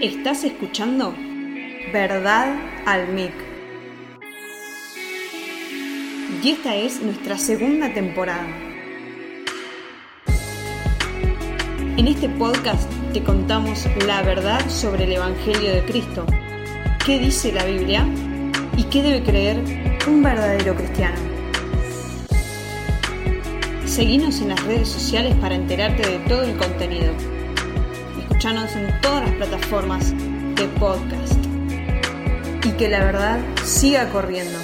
Estás escuchando Verdad al MIC. Y esta es nuestra segunda temporada. En este podcast te contamos la verdad sobre el Evangelio de Cristo, qué dice la Biblia y qué debe creer un verdadero cristiano. Seguinos en las redes sociales para enterarte de todo el contenido. Escuchanos en todas las plataformas de podcast. Y que la verdad siga corriendo.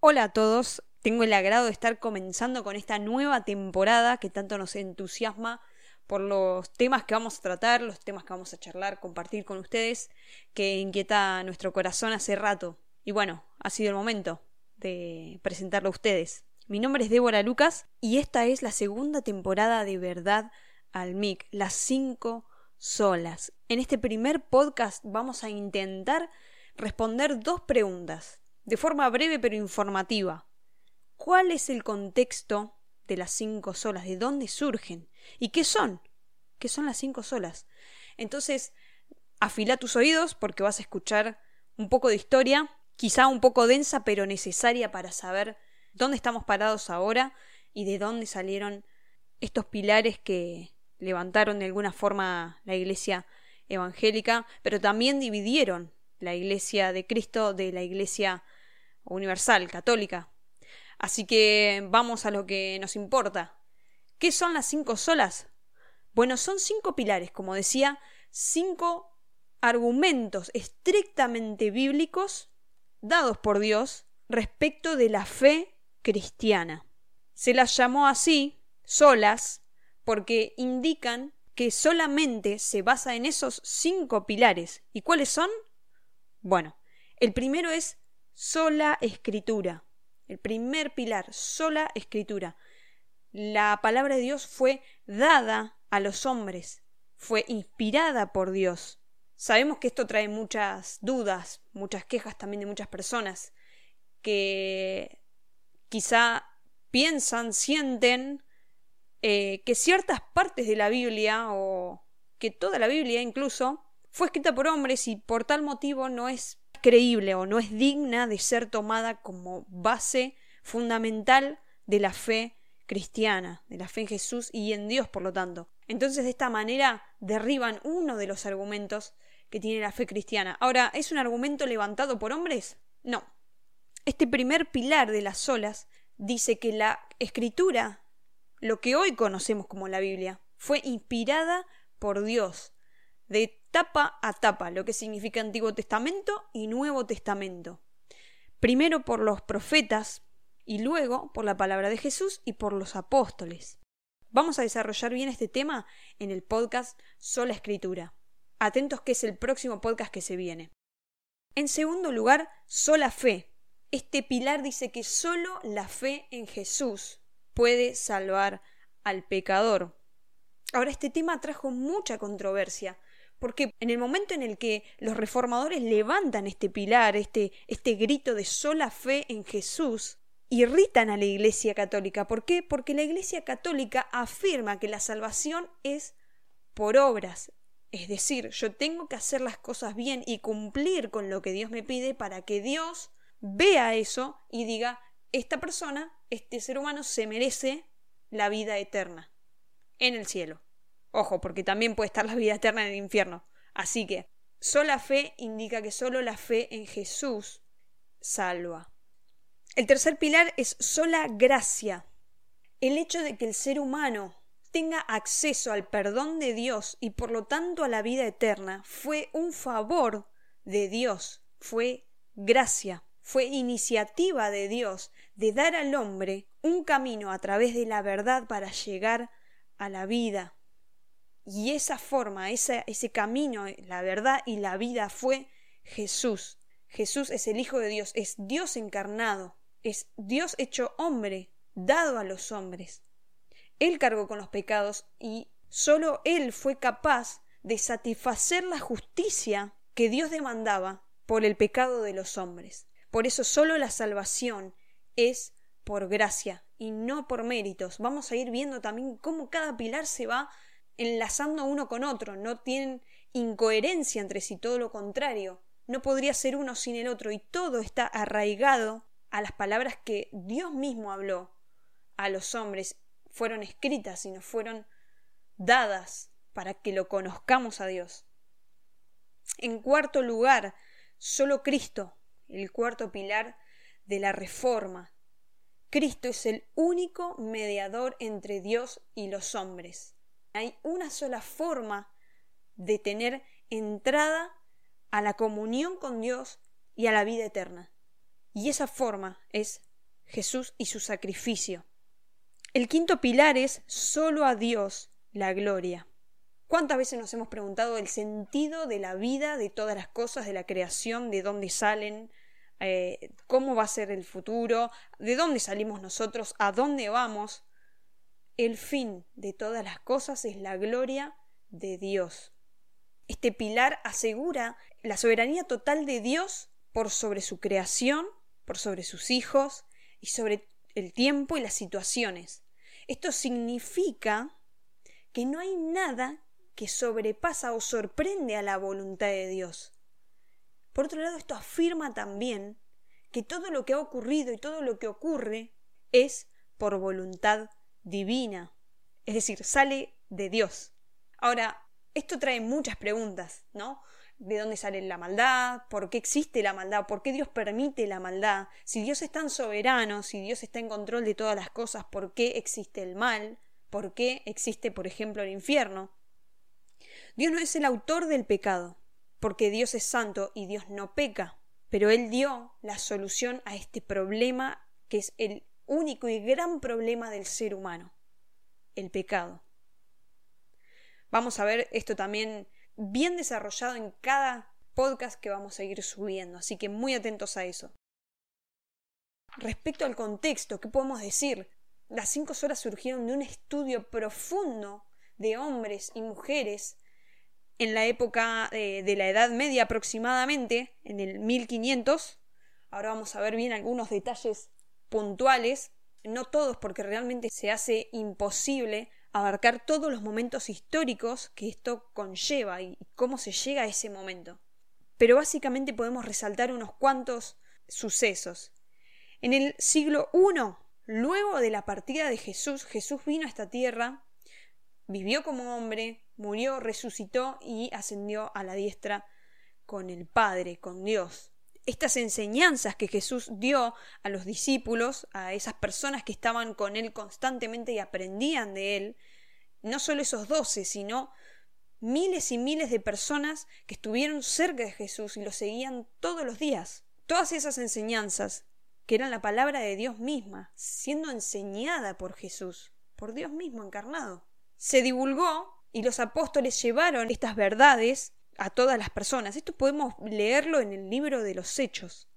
Hola a todos, tengo el agrado de estar comenzando con esta nueva temporada que tanto nos entusiasma por los temas que vamos a tratar, los temas que vamos a charlar, compartir con ustedes, que inquieta nuestro corazón hace rato. Y bueno, ha sido el momento de presentarlo a ustedes. Mi nombre es Débora Lucas y esta es la segunda temporada de Verdad al MIC, las cinco solas. En este primer podcast vamos a intentar responder dos preguntas, de forma breve pero informativa. ¿Cuál es el contexto de las cinco solas? ¿De dónde surgen? ¿Y qué son? ¿Qué son las cinco solas? Entonces, afila tus oídos porque vas a escuchar un poco de historia quizá un poco densa pero necesaria para saber dónde estamos parados ahora y de dónde salieron estos pilares que levantaron de alguna forma la iglesia evangélica, pero también dividieron la iglesia de Cristo de la iglesia universal, católica. Así que vamos a lo que nos importa. ¿Qué son las cinco solas? Bueno, son cinco pilares, como decía, cinco argumentos estrictamente bíblicos dados por Dios respecto de la fe cristiana. Se las llamó así, solas, porque indican que solamente se basa en esos cinco pilares. ¿Y cuáles son? Bueno, el primero es sola escritura. El primer pilar, sola escritura. La palabra de Dios fue dada a los hombres, fue inspirada por Dios. Sabemos que esto trae muchas dudas, muchas quejas también de muchas personas que quizá piensan, sienten eh, que ciertas partes de la Biblia o que toda la Biblia incluso fue escrita por hombres y por tal motivo no es creíble o no es digna de ser tomada como base fundamental de la fe cristiana, de la fe en Jesús y en Dios, por lo tanto. Entonces, de esta manera derriban uno de los argumentos que tiene la fe cristiana. Ahora, ¿es un argumento levantado por hombres? No. Este primer pilar de las olas dice que la escritura, lo que hoy conocemos como la Biblia, fue inspirada por Dios, de tapa a tapa, lo que significa Antiguo Testamento y Nuevo Testamento. Primero por los profetas y luego por la palabra de Jesús y por los apóstoles. Vamos a desarrollar bien este tema en el podcast Sola Escritura. Atentos que es el próximo podcast que se viene. En segundo lugar, sola fe. Este pilar dice que solo la fe en Jesús puede salvar al pecador. Ahora, este tema trajo mucha controversia, porque en el momento en el que los reformadores levantan este pilar, este, este grito de sola fe en Jesús, irritan a la Iglesia Católica. ¿Por qué? Porque la Iglesia Católica afirma que la salvación es por obras, es decir, yo tengo que hacer las cosas bien y cumplir con lo que Dios me pide para que Dios vea eso y diga, esta persona, este ser humano, se merece la vida eterna en el cielo. Ojo, porque también puede estar la vida eterna en el infierno. Así que, sola fe indica que solo la fe en Jesús salva. El tercer pilar es sola gracia. El hecho de que el ser humano tenga acceso al perdón de Dios y por lo tanto a la vida eterna fue un favor de Dios, fue gracia, fue iniciativa de Dios de dar al hombre un camino a través de la verdad para llegar a la vida. Y esa forma, ese, camino, la verdad y la vida fue Jesús. Jesús es el Hijo de Dios, es Dios encarnado, es Dios hecho hombre, dado a los hombres. Él cargó con los pecados y solo Él fue capaz de satisfacer la justicia que Dios demandaba por el pecado de los hombres. Por eso solo la salvación es por gracia y no por méritos. Vamos a ir viendo también cómo cada pilar se va enlazando uno con otro, no tienen incoherencia entre sí, todo lo contrario. No podría ser uno sin el otro y todo está arraigado a las palabras que Dios mismo habló a los hombres, fueron escritas y nos fueron dadas para que lo conozcamos a Dios. En cuarto lugar, solo Cristo, el cuarto pilar de la reforma. Cristo es el único mediador entre Dios y los hombres. Hay una sola forma de tener entrada a la comunión con Dios y a la vida eterna. Y esa forma es Jesús y su sacrificio. El quinto pilar es solo a Dios la gloria. ¿Cuántas veces nos hemos preguntado el sentido de la vida, de todas las cosas, de la creación, de dónde salen, eh, cómo va a ser el futuro, de dónde salimos nosotros, a dónde vamos? El fin de todas las cosas es la gloria de Dios. Este pilar asegura la soberanía total de Dios por sobre su creación, por sobre sus hijos y sobre el tiempo y las situaciones. Esto significa que no hay nada que sobrepasa o sorprende a la voluntad de Dios. Por otro lado, esto afirma también que todo lo que ha ocurrido y todo lo que ocurre es por voluntad divina, es decir, sale de Dios. Ahora, esto trae muchas preguntas, ¿no? ¿De dónde sale la maldad? ¿Por qué existe la maldad? ¿Por qué Dios permite la maldad? Si Dios es tan soberano, si Dios está en control de todas las cosas, ¿por qué existe el mal? ¿Por qué existe, por ejemplo, el infierno? Dios no es el autor del pecado, porque Dios es santo y Dios no peca, pero Él dio la solución a este problema que es el único y gran problema del ser humano, el pecado. Vamos a ver esto también bien desarrollado en cada podcast que vamos a ir subiendo, así que muy atentos a eso. Respecto al contexto, ¿qué podemos decir? Las cinco horas surgieron de un estudio profundo de hombres y mujeres en la época eh, de la Edad Media aproximadamente, en el 1500. Ahora vamos a ver bien algunos detalles puntuales, no todos porque realmente se hace imposible abarcar todos los momentos históricos que esto conlleva y cómo se llega a ese momento. Pero básicamente podemos resaltar unos cuantos sucesos. En el siglo I, luego de la partida de Jesús, Jesús vino a esta tierra, vivió como hombre, murió, resucitó y ascendió a la diestra con el Padre, con Dios. Estas enseñanzas que Jesús dio a los discípulos, a esas personas que estaban con Él constantemente y aprendían de Él, no solo esos doce, sino miles y miles de personas que estuvieron cerca de Jesús y lo seguían todos los días. Todas esas enseñanzas, que eran la palabra de Dios misma, siendo enseñada por Jesús, por Dios mismo encarnado. Se divulgó y los apóstoles llevaron estas verdades a todas las personas. Esto podemos leerlo en el libro de los Hechos.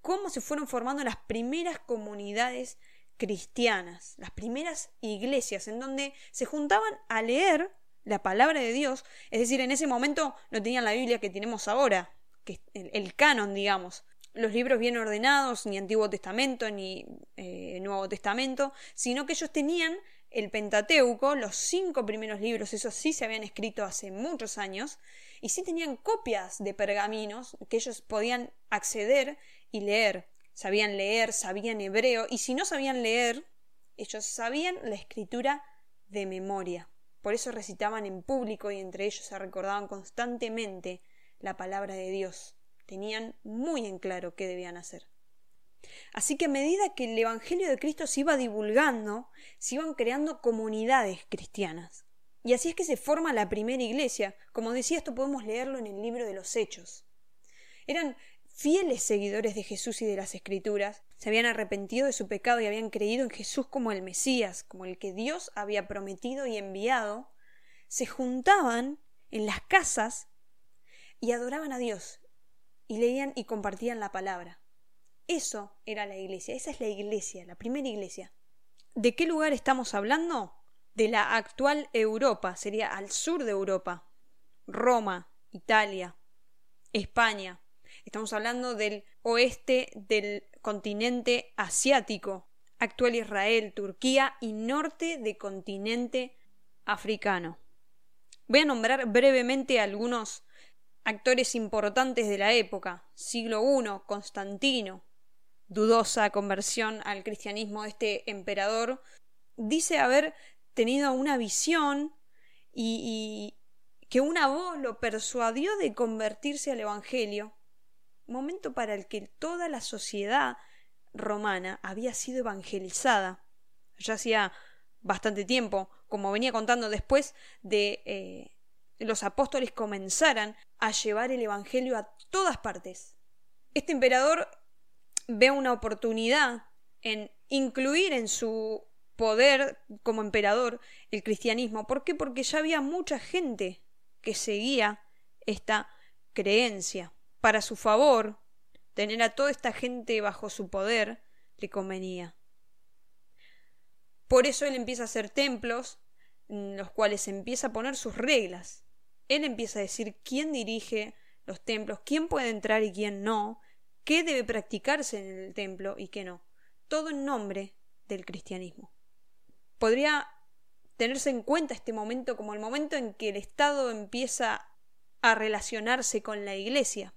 Cómo se fueron formando las primeras comunidades cristianas, las primeras iglesias en donde se juntaban a leer la palabra de Dios, es decir, en ese momento no tenían la Biblia que tenemos ahora, que el, el canon, digamos, los libros bien ordenados, ni Antiguo Testamento, ni eh, Nuevo Testamento, sino que ellos tenían el Pentateuco, los cinco primeros libros, esos sí se habían escrito hace muchos años, y sí tenían copias de pergaminos que ellos podían acceder y leer. Sabían leer, sabían hebreo, y si no sabían leer, ellos sabían la escritura de memoria. Por eso recitaban en público y entre ellos se recordaban constantemente la palabra de Dios. Tenían muy en claro qué debían hacer. Así que a medida que el Evangelio de Cristo se iba divulgando, se iban creando comunidades cristianas. Y así es que se forma la primera iglesia. Como decía, esto podemos leerlo en el libro de los Hechos. Eran fieles seguidores de Jesús y de las Escrituras, se habían arrepentido de su pecado y habían creído en Jesús como el Mesías, como el que Dios había prometido y enviado, se juntaban en las casas y adoraban a Dios, y leían y compartían la palabra. Eso era la iglesia, esa es la iglesia, la primera iglesia. ¿De qué lugar estamos hablando? De la actual Europa, sería al sur de Europa. Roma, Italia, España. Estamos hablando del oeste del continente asiático. actual Israel, Turquía y norte de continente africano. Voy a nombrar brevemente algunos actores importantes de la época. Siglo I, Constantino, dudosa conversión al cristianismo de este emperador, dice haber tenido una visión y, que una voz lo persuadió de convertirse al Evangelio, momento para el que toda la sociedad romana había sido evangelizada. Ya hacía bastante tiempo, como venía contando después de eh, los apóstoles comenzaran a llevar el Evangelio a todas partes. Este emperador ve una oportunidad en incluir en su poder como emperador el cristianismo. ¿Por qué? Porque ya había mucha gente que seguía esta creencia. Para su favor, tener a toda esta gente bajo su poder le convenía. Por eso él empieza a hacer templos en los cuales empieza a poner sus reglas. Él empieza a decir quién dirige los templos, quién puede entrar y quién no, qué debe practicarse en el templo y qué no. Todo en nombre del cristianismo. Podría tenerse en cuenta este momento como el momento en que el Estado empieza a relacionarse con la Iglesia.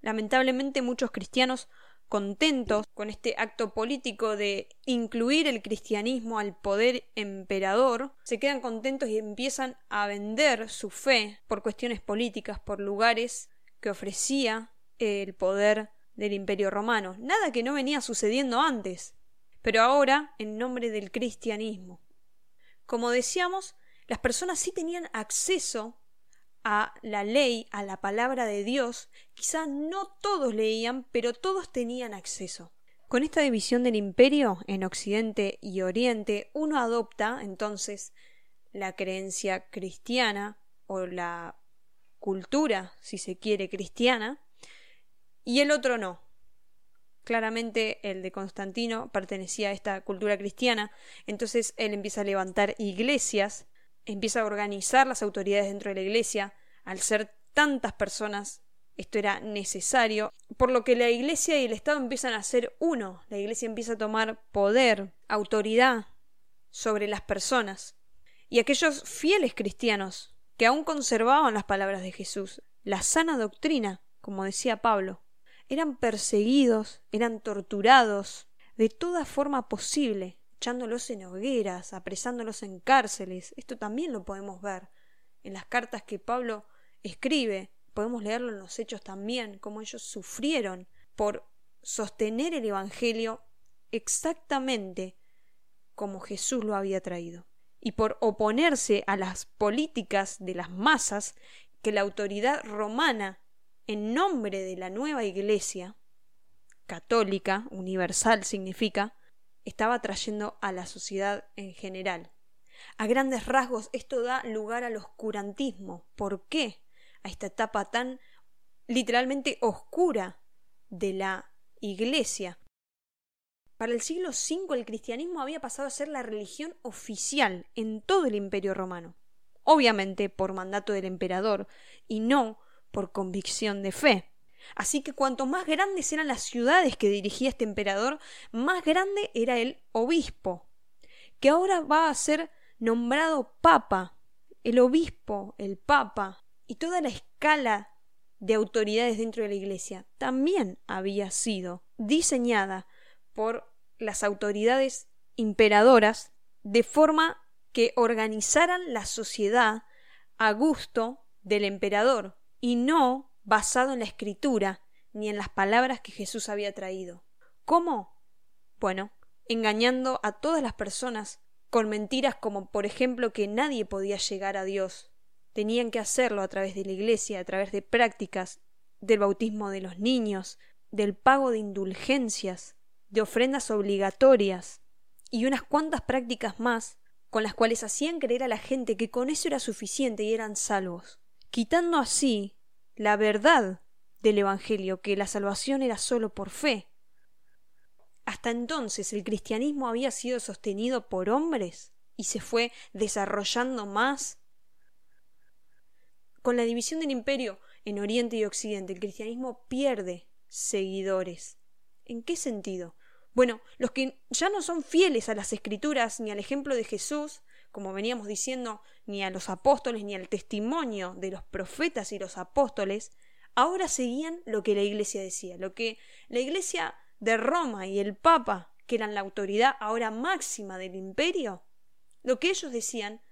Lamentablemente muchos cristianos contentos con este acto político de incluir el cristianismo al poder emperador, se quedan contentos y empiezan a vender su fe por cuestiones políticas, por lugares que ofrecía el poder del imperio romano. Nada que no venía sucediendo antes, pero ahora en nombre del cristianismo. Como decíamos, las personas sí tenían acceso a la ley, a la palabra de Dios, quizá no todos leían, pero todos tenían acceso. Con esta división del imperio en Occidente y Oriente, uno adopta entonces la creencia cristiana o la cultura, si se quiere, cristiana, y el otro no. Claramente el de Constantino pertenecía a esta cultura cristiana, entonces él empieza a levantar iglesias empieza a organizar las autoridades dentro de la iglesia. Al ser tantas personas, esto era necesario, por lo que la iglesia y el Estado empiezan a ser uno. La iglesia empieza a tomar poder, autoridad sobre las personas. Y aquellos fieles cristianos que aún conservaban las palabras de Jesús, la sana doctrina, como decía Pablo, eran perseguidos, eran torturados, de toda forma posible, echándolos en hogueras, apresándolos en cárceles. Esto también lo podemos ver en las cartas que Pablo escribe. Podemos leerlo en los hechos también, cómo ellos sufrieron por sostener el Evangelio exactamente como Jesús lo había traído, y por oponerse a las políticas de las masas que la autoridad romana, en nombre de la nueva Iglesia, católica, universal significa, estaba trayendo a la sociedad en general. A grandes rasgos esto da lugar al oscurantismo. ¿Por qué? A esta etapa tan literalmente oscura de la Iglesia. Para el siglo V el cristianismo había pasado a ser la religión oficial en todo el imperio romano, obviamente por mandato del emperador y no por convicción de fe. Así que cuanto más grandes eran las ciudades que dirigía este emperador, más grande era el obispo, que ahora va a ser nombrado papa. El obispo, el papa y toda la escala de autoridades dentro de la iglesia también había sido diseñada por las autoridades imperadoras de forma que organizaran la sociedad a gusto del emperador y no basado en la escritura ni en las palabras que Jesús había traído. ¿Cómo? Bueno, engañando a todas las personas con mentiras como por ejemplo que nadie podía llegar a Dios. Tenían que hacerlo a través de la iglesia, a través de prácticas, del bautismo de los niños, del pago de indulgencias, de ofrendas obligatorias y unas cuantas prácticas más con las cuales hacían creer a la gente que con eso era suficiente y eran salvos, quitando así la verdad del Evangelio, que la salvación era sólo por fe. Hasta entonces el cristianismo había sido sostenido por hombres y se fue desarrollando más. Con la división del imperio en Oriente y Occidente, el cristianismo pierde seguidores. ¿En qué sentido? Bueno, los que ya no son fieles a las escrituras ni al ejemplo de Jesús, como veníamos diciendo, ni a los apóstoles, ni al testimonio de los profetas y los apóstoles, ahora seguían lo que la iglesia decía, lo que la iglesia de Roma y el Papa, que eran la autoridad ahora máxima del imperio, lo que ellos decían,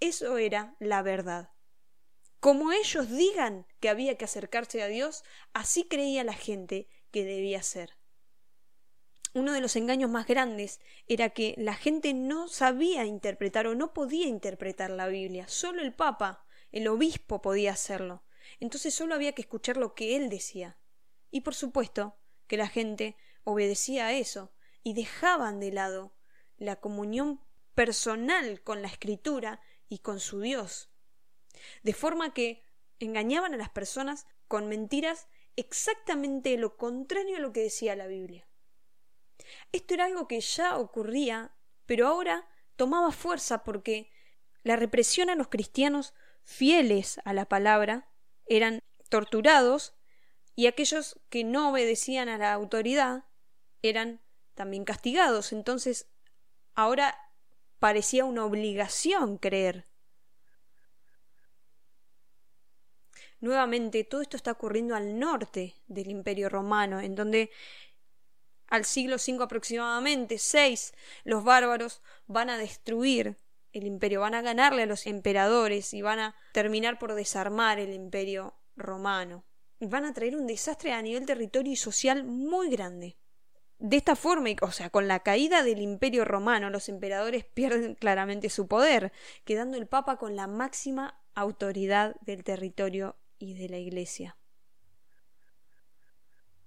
eso era la verdad. Como ellos digan que había que acercarse a Dios, así creía la gente que debía ser uno de los engaños más grandes era que la gente no sabía interpretar o no podía interpretar la Biblia. Solo el Papa, el obispo podía hacerlo. Entonces solo había que escuchar lo que él decía. Y por supuesto que la gente obedecía a eso y dejaban de lado la comunión personal con la escritura y con su Dios. De forma que engañaban a las personas con mentiras exactamente lo contrario a lo que decía la Biblia. Esto era algo que ya ocurría, pero ahora tomaba fuerza porque la represión a los cristianos fieles a la palabra eran torturados y aquellos que no obedecían a la autoridad eran también castigados. Entonces, ahora parecía una obligación creer. Nuevamente, todo esto está ocurriendo al norte del Imperio Romano, en donde al siglo V aproximadamente, VI, los bárbaros van a destruir el imperio, van a ganarle a los emperadores y van a terminar por desarmar el imperio romano. Y van a traer un desastre a nivel territorio y social muy grande. De esta forma, o sea, con la caída del imperio romano, los emperadores pierden claramente su poder, quedando el Papa con la máxima autoridad del territorio y de la Iglesia.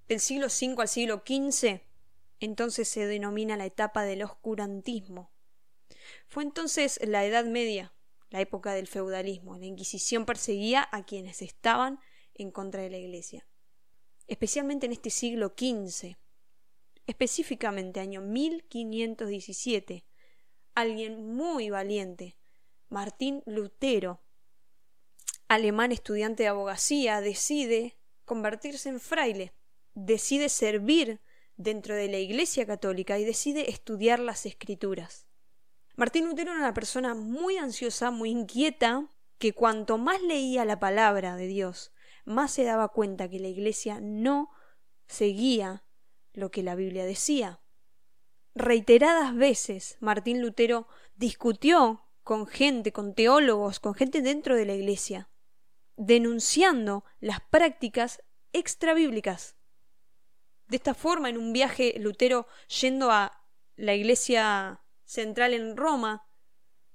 Del siglo V al siglo XV, entonces se denomina la etapa del oscurantismo. Fue entonces la Edad Media, la época del feudalismo. La Inquisición perseguía a quienes estaban en contra de la Iglesia, especialmente en este siglo XV, específicamente año 1517. Alguien muy valiente, Martín Lutero, alemán estudiante de abogacía, decide convertirse en fraile, decide servir dentro de la Iglesia Católica y decide estudiar las Escrituras. Martín Lutero era una persona muy ansiosa, muy inquieta, que cuanto más leía la palabra de Dios, más se daba cuenta que la Iglesia no seguía lo que la Biblia decía. Reiteradas veces Martín Lutero discutió con gente, con teólogos, con gente dentro de la Iglesia, denunciando las prácticas extrabíblicas de esta forma, en un viaje, Lutero yendo a la iglesia central en Roma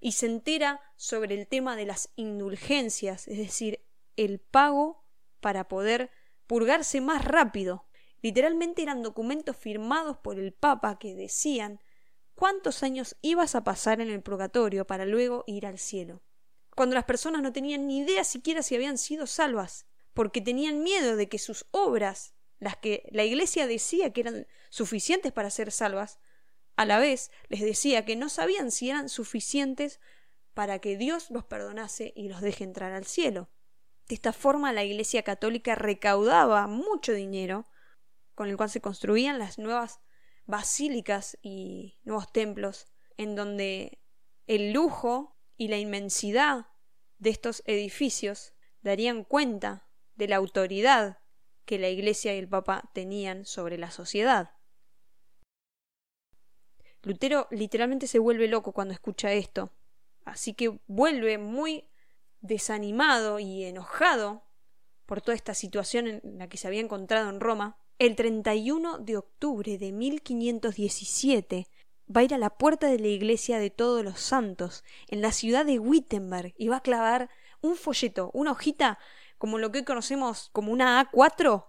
y se entera sobre el tema de las indulgencias, es decir, el pago para poder purgarse más rápido. Literalmente eran documentos firmados por el Papa que decían cuántos años ibas a pasar en el purgatorio para luego ir al cielo. Cuando las personas no tenían ni idea siquiera si habían sido salvas, porque tenían miedo de que sus obras las que la Iglesia decía que eran suficientes para ser salvas, a la vez les decía que no sabían si eran suficientes para que Dios los perdonase y los deje entrar al cielo. De esta forma la Iglesia católica recaudaba mucho dinero, con el cual se construían las nuevas basílicas y nuevos templos, en donde el lujo y la inmensidad de estos edificios darían cuenta de la autoridad que la Iglesia y el Papa tenían sobre la sociedad. Lutero literalmente se vuelve loco cuando escucha esto, así que vuelve muy desanimado y enojado por toda esta situación en la que se había encontrado en Roma, el 31 de octubre de 1517 va a ir a la puerta de la iglesia de todos los santos en la ciudad de Wittenberg y va a clavar un folleto, una hojita como lo que hoy conocemos como una A4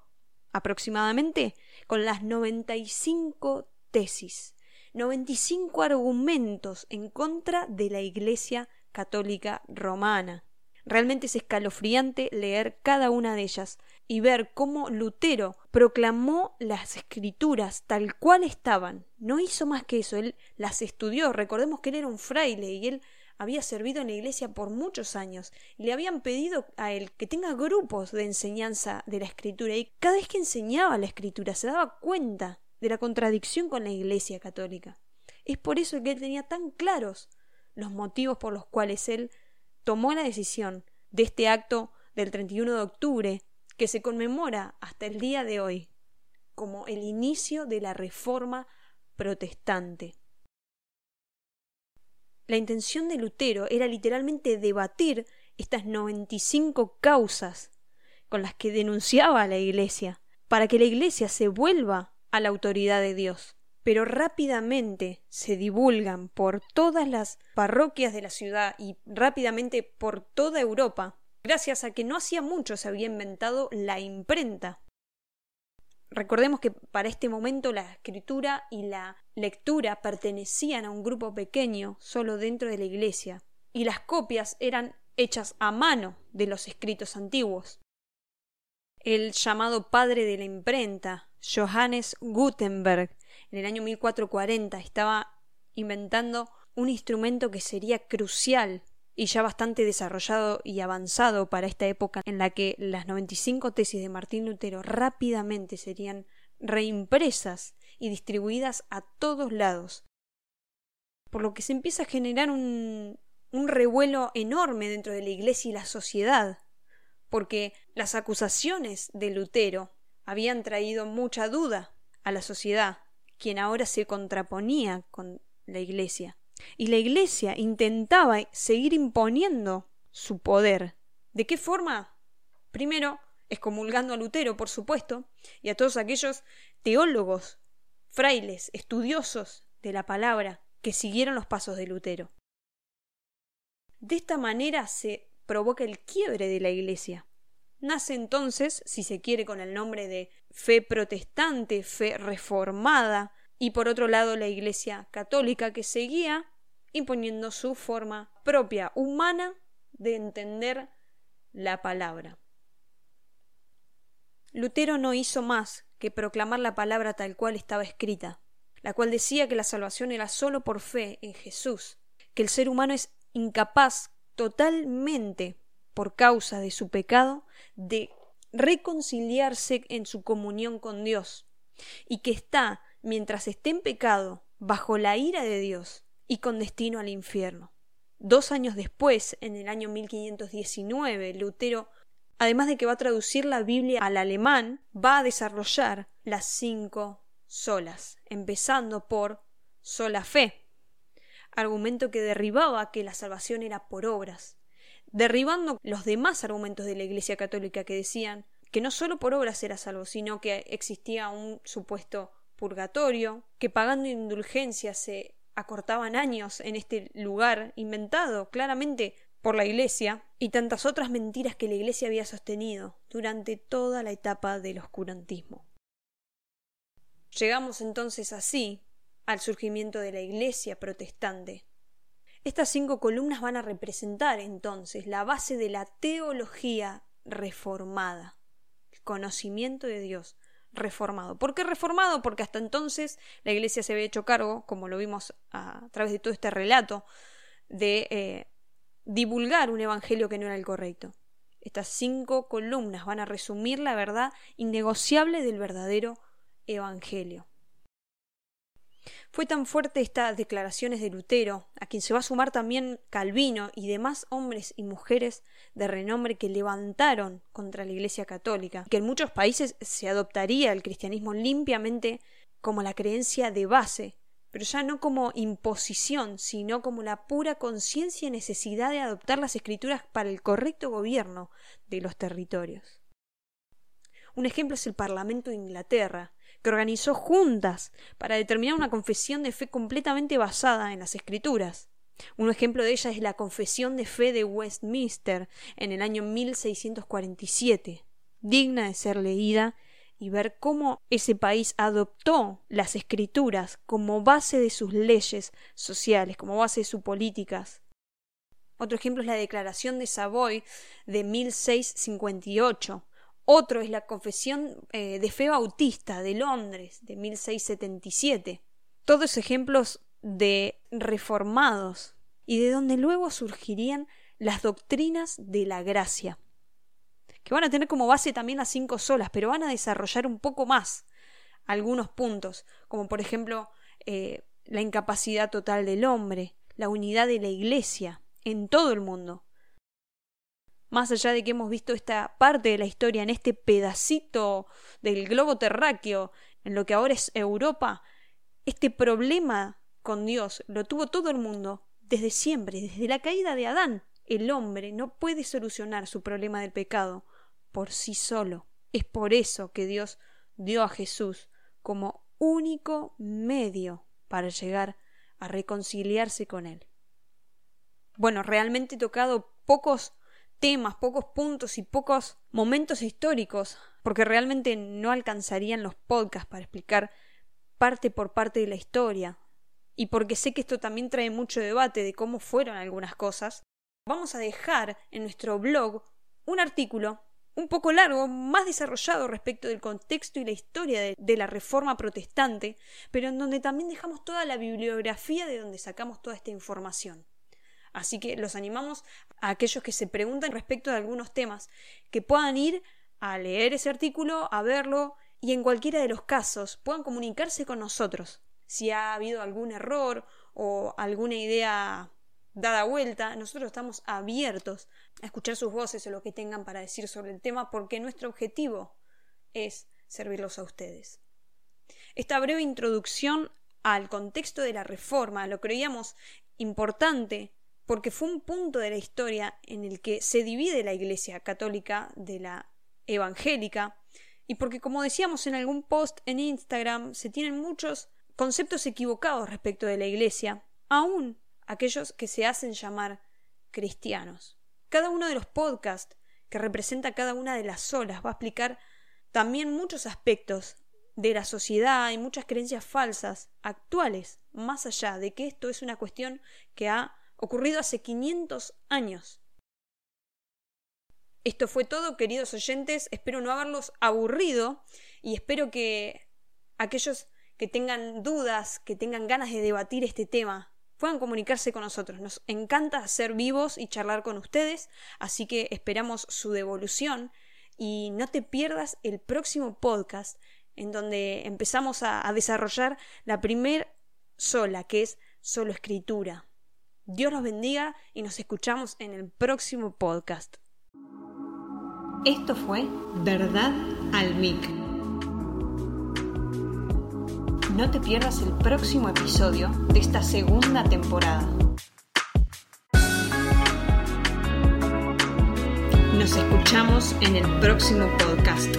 aproximadamente, con las 95 tesis, 95 argumentos en contra de la Iglesia Católica Romana. Realmente es escalofriante leer cada una de ellas y ver cómo Lutero proclamó las escrituras tal cual estaban. No hizo más que eso, él las estudió. Recordemos que él era un fraile y él había servido en la iglesia por muchos años y le habían pedido a él que tenga grupos de enseñanza de la escritura y cada vez que enseñaba la escritura se daba cuenta de la contradicción con la Iglesia católica. Es por eso que él tenía tan claros los motivos por los cuales él tomó la decisión de este acto del 31 de octubre que se conmemora hasta el día de hoy como el inicio de la reforma protestante. La intención de Lutero era literalmente debatir estas 95 causas con las que denunciaba a la Iglesia, para que la Iglesia se vuelva a la autoridad de Dios. Pero rápidamente se divulgan por todas las parroquias de la ciudad y rápidamente por toda Europa, gracias a que no hacía mucho se había inventado la imprenta. Recordemos que para este momento la escritura y la lectura pertenecían a un grupo pequeño solo dentro de la iglesia, y las copias eran hechas a mano de los escritos antiguos. El llamado padre de la imprenta, Johannes Gutenberg, en el año 1440 estaba inventando un instrumento que sería crucial y ya bastante desarrollado y avanzado para esta época en la que las 95 tesis de Martín Lutero rápidamente serían reimpresas y distribuidas a todos lados. Por lo que se empieza a generar un, un revuelo enorme dentro de la Iglesia y la sociedad porque las acusaciones de Lutero habían traído mucha duda a la sociedad, quien ahora se contraponía con la Iglesia. Y la Iglesia intentaba seguir imponiendo su poder. ¿De qué forma? Primero, excomulgando a Lutero, por supuesto, y a todos aquellos teólogos, frailes, estudiosos de la palabra, que siguieron los pasos de Lutero. De esta manera se provoca el quiebre de la Iglesia. Nace entonces, si se quiere, con el nombre de fe protestante, fe reformada, y por otro lado la Iglesia católica que seguía imponiendo su forma propia, humana, de entender la palabra. Lutero no hizo más que proclamar la palabra tal cual estaba escrita, la cual decía que la salvación era sólo por fe en Jesús, que el ser humano es incapaz totalmente por causa de su pecado de reconciliarse en su comunión con Dios y que está, mientras esté en pecado, bajo la ira de Dios y con destino al infierno. Dos años después, en el año 1519, Lutero, además de que va a traducir la Biblia al alemán, va a desarrollar las cinco solas, empezando por sola fe, argumento que derribaba que la salvación era por obras, derribando los demás argumentos de la Iglesia Católica que decían que no solo por obras era salvo, sino que existía un supuesto purgatorio, que pagando indulgencias se acortaban años en este lugar inventado claramente por la Iglesia, y tantas otras mentiras que la Iglesia había sostenido durante toda la etapa del oscurantismo. Llegamos entonces así al surgimiento de la Iglesia protestante. Estas cinco columnas van a representar entonces la base de la teología reformada, el conocimiento de Dios reformado. ¿Por qué reformado? Porque hasta entonces la Iglesia se había hecho cargo, como lo vimos a, través de todo este relato, de eh, divulgar un evangelio que no era el correcto. Estas cinco columnas van a resumir la verdad innegociable del verdadero evangelio. Fue tan fuerte estas declaraciones de Lutero, a quien se va a sumar también Calvino y demás hombres y mujeres de renombre que levantaron contra la Iglesia católica, que en muchos países se adoptaría el cristianismo limpiamente como la creencia de base, pero ya no como imposición, sino como la pura conciencia y necesidad de adoptar las escrituras para el correcto gobierno de los territorios. Un ejemplo es el Parlamento de Inglaterra, que organizó juntas para determinar una confesión de fe completamente basada en las escrituras. Un ejemplo de ella es la Confesión de Fe de Westminster en el año 1647, digna de ser leída y ver cómo ese país adoptó las escrituras como base de sus leyes sociales, como base de sus políticas. Otro ejemplo es la Declaración de Savoy de 1658, otro es la Confesión eh, de Fe Bautista de Londres de 1677. Todos ejemplos de reformados y de donde luego surgirían las doctrinas de la gracia, que van a tener como base también las cinco solas, pero van a desarrollar un poco más algunos puntos, como por ejemplo eh, la incapacidad total del hombre, la unidad de la Iglesia en todo el mundo. Más allá de que hemos visto esta parte de la historia en este pedacito del globo terráqueo, en lo que ahora es Europa, este problema con Dios lo tuvo todo el mundo desde siempre, desde la caída de Adán. El hombre no puede solucionar su problema del pecado por sí solo. Es por eso que Dios dio a Jesús como único medio para llegar a reconciliarse con Él. Bueno, realmente he tocado pocos temas, pocos puntos y pocos momentos históricos, porque realmente no alcanzarían los podcasts para explicar parte por parte de la historia, y porque sé que esto también trae mucho debate de cómo fueron algunas cosas, vamos a dejar en nuestro blog un artículo un poco largo, más desarrollado respecto del contexto y la historia de, la Reforma Protestante, pero en donde también dejamos toda la bibliografía de donde sacamos toda esta información. Así que los animamos a aquellos que se preguntan respecto de algunos temas, que puedan ir a leer ese artículo, a verlo y en cualquiera de los casos puedan comunicarse con nosotros. Si ha habido algún error o alguna idea dada vuelta, nosotros estamos abiertos a escuchar sus voces o lo que tengan para decir sobre el tema, porque nuestro objetivo es servirlos a ustedes. Esta breve introducción al contexto de la reforma lo creíamos importante porque fue un punto de la historia en el que se divide la Iglesia católica de la evangélica y porque como decíamos en algún post en Instagram se tienen muchos conceptos equivocados respecto de la Iglesia, aún aquellos que se hacen llamar cristianos. Cada uno de los podcasts que representa cada una de las olas va a explicar también muchos aspectos de la sociedad y muchas creencias falsas actuales, más allá de que esto es una cuestión que ha ocurrido hace 500 años. Esto fue todo, queridos oyentes, espero no haberlos aburrido y espero que aquellos que tengan dudas, que tengan ganas de debatir este tema, puedan comunicarse con nosotros. Nos encanta ser vivos y charlar con ustedes, así que esperamos su devolución y no te pierdas el próximo podcast en donde empezamos a, desarrollar la primer sola, que es solo escritura. Dios los bendiga y nos escuchamos en el próximo podcast. Esto fue Verdad al Mic. No te pierdas el próximo episodio de esta segunda temporada. Nos escuchamos en el próximo podcast.